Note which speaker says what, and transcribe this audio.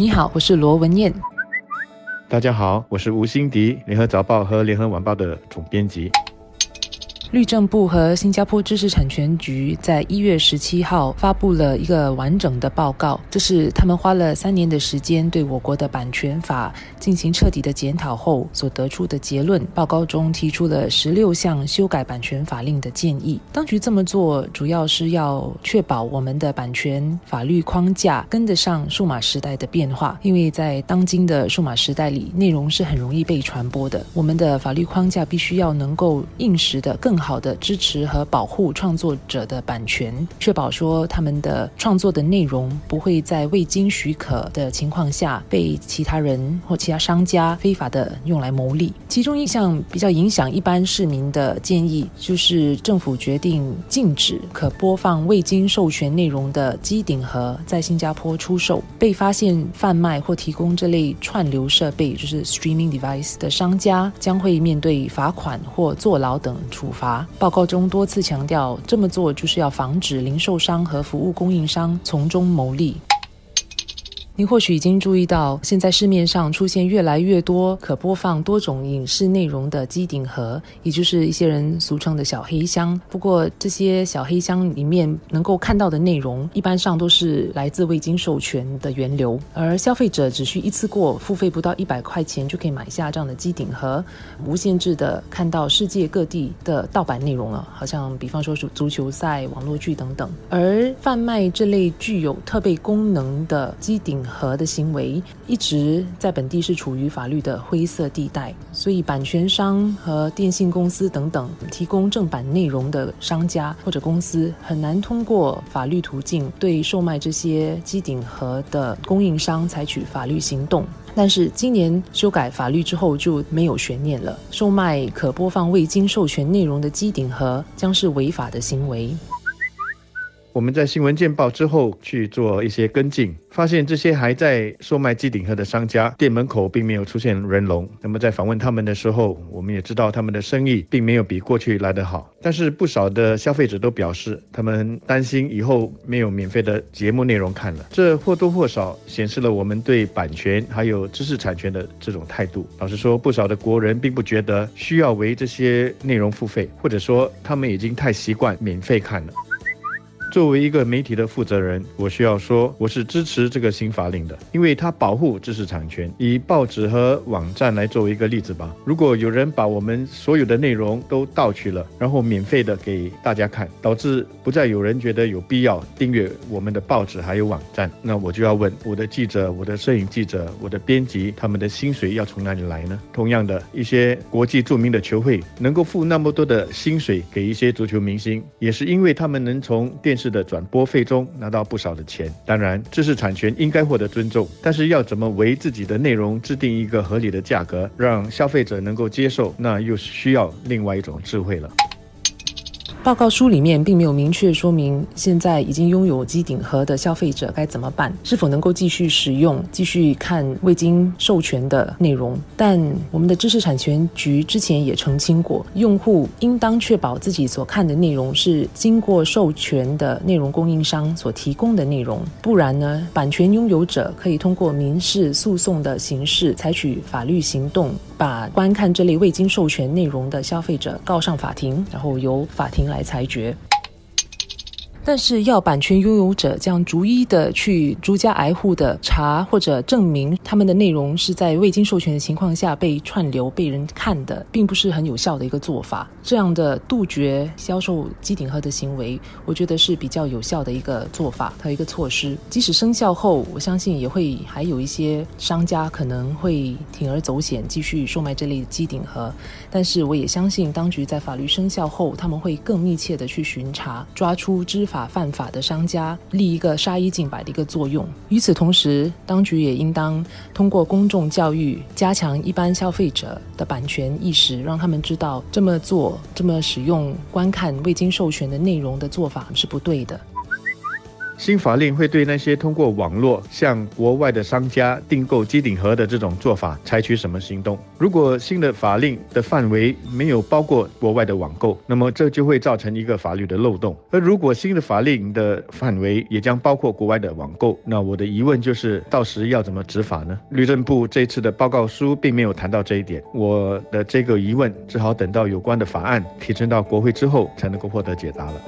Speaker 1: 你好，我是罗文艳。
Speaker 2: 大家好，我是吴欣迪，联合早报和联合晚报的总编辑。
Speaker 1: 律政部和新加坡知识产权局在一月十七号发布了一个完整的报告，这是他们花了三年的时间对我国的版权法进行彻底的检讨后所得出的结论。报告中提出了十六项修改版权法令的建议。当局这么做主要是要确保我们的版权法律框架跟得上数码时代的变化，因为在当今的数码时代里，内容是很容易被传播的。我们的法律框架必须要能够应时的更。好的支持和保护创作者的版权，确保说他们的创作的内容不会在未经许可的情况下被其他人或其他商家非法的用来牟利。其中一项比较影响一般市民的建议，就是政府决定禁止可播放未经授权内容的机顶盒在新加坡出售。被发现贩卖或提供这类串流设备，就是 streaming device 的商家，将会面对罚款或坐牢等处罚。报告中多次强调，这么做就是要防止零售商和服务供应商从中牟利。您或许已经注意到，现在市面上出现越来越多可播放多种影视内容的机顶盒，也就是一些人俗称的小黑箱。不过，这些小黑箱里面能够看到的内容，一般上都是来自未经授权的源流，而消费者只需一次过付费不到一百块钱，就可以买下这样的机顶盒，无限制的看到世界各地的盗版内容了。好像比方说足足球赛、网络剧等等。而贩卖这类具有特备功能的机顶，和的行为一直在本地是处于法律的灰色地带，所以版权商和电信公司等等提供正版内容的商家或者公司很难通过法律途径对售卖这些机顶盒的供应商采取法律行动。但是今年修改法律之后就没有悬念了，售卖可播放未经授权内容的机顶盒将是违法的行为。
Speaker 2: 我们在新闻见报之后去做一些跟进，发现这些还在售卖机顶盒的商家店门口并没有出现人龙。那么在访问他们的时候，我们也知道他们的生意并没有比过去来得好。但是不少的消费者都表示，他们担心以后没有免费的节目内容看了。这或多或少显示了我们对版权还有知识产权的这种态度。老实说，不少的国人并不觉得需要为这些内容付费，或者说他们已经太习惯免费看了。作为一个媒体的负责人，我需要说，我是支持这个新法令的，因为它保护知识产权。以报纸和网站来作为一个例子吧，如果有人把我们所有的内容都盗取了，然后免费的给大家看，导致不再有人觉得有必要订阅我们的报纸还有网站，那我就要问我的记者、我的摄影记者、我的编辑，他们的薪水要从哪里来呢？同样的，一些国际著名的球会能够付那么多的薪水给一些足球明星，也是因为他们能从电视的转播费中拿到不少的钱。当然，知识产权应该获得尊重，但是要怎么为自己的内容制定一个合理的价格，让消费者能够接受，那又需要另外一种智慧了。
Speaker 1: 报告书里面并没有明确说明，现在已经拥有机顶盒的消费者该怎么办，是否能够继续使用、继续看未经授权的内容。但我们的知识产权局之前也澄清过，用户应当确保自己所看的内容是经过授权的内容供应商所提供的内容，不然呢，版权拥有者可以通过民事诉讼的形式采取法律行动，把观看这类未经授权内容的消费者告上法庭，然后由法庭。来裁决。但是要版权拥有者将逐一的去逐家挨户的查或者证明他们的内容是在未经授权的情况下被串流被人看的，并不是很有效的一个做法。这样的杜绝销售机顶盒的行为，我觉得是比较有效的一个做法和一个措施。即使生效后，我相信也会还有一些商家可能会铤而走险继续售卖这类机顶盒。但是我也相信当局在法律生效后，他们会更密切的去巡查，抓出知法法。犯法的商家立一个杀一儆百的一个作用。与此同时，当局也应当通过公众教育，加强一般消费者的版权意识，让他们知道这么做、这么使用、观看未经授权的内容的做法是不对的。
Speaker 2: 新法令会对那些通过网络向国外的商家订购机顶盒的这种做法采取什么行动？如果新的法令的范围没有包括国外的网购，那么这就会造成一个法律的漏洞。而如果新的法令的范围也将包括国外的网购，那我的疑问就是，到时要怎么执法呢？律政部这次的报告书并没有谈到这一点，我的这个疑问只好等到有关的法案提呈到国会之后才能够获得解答了。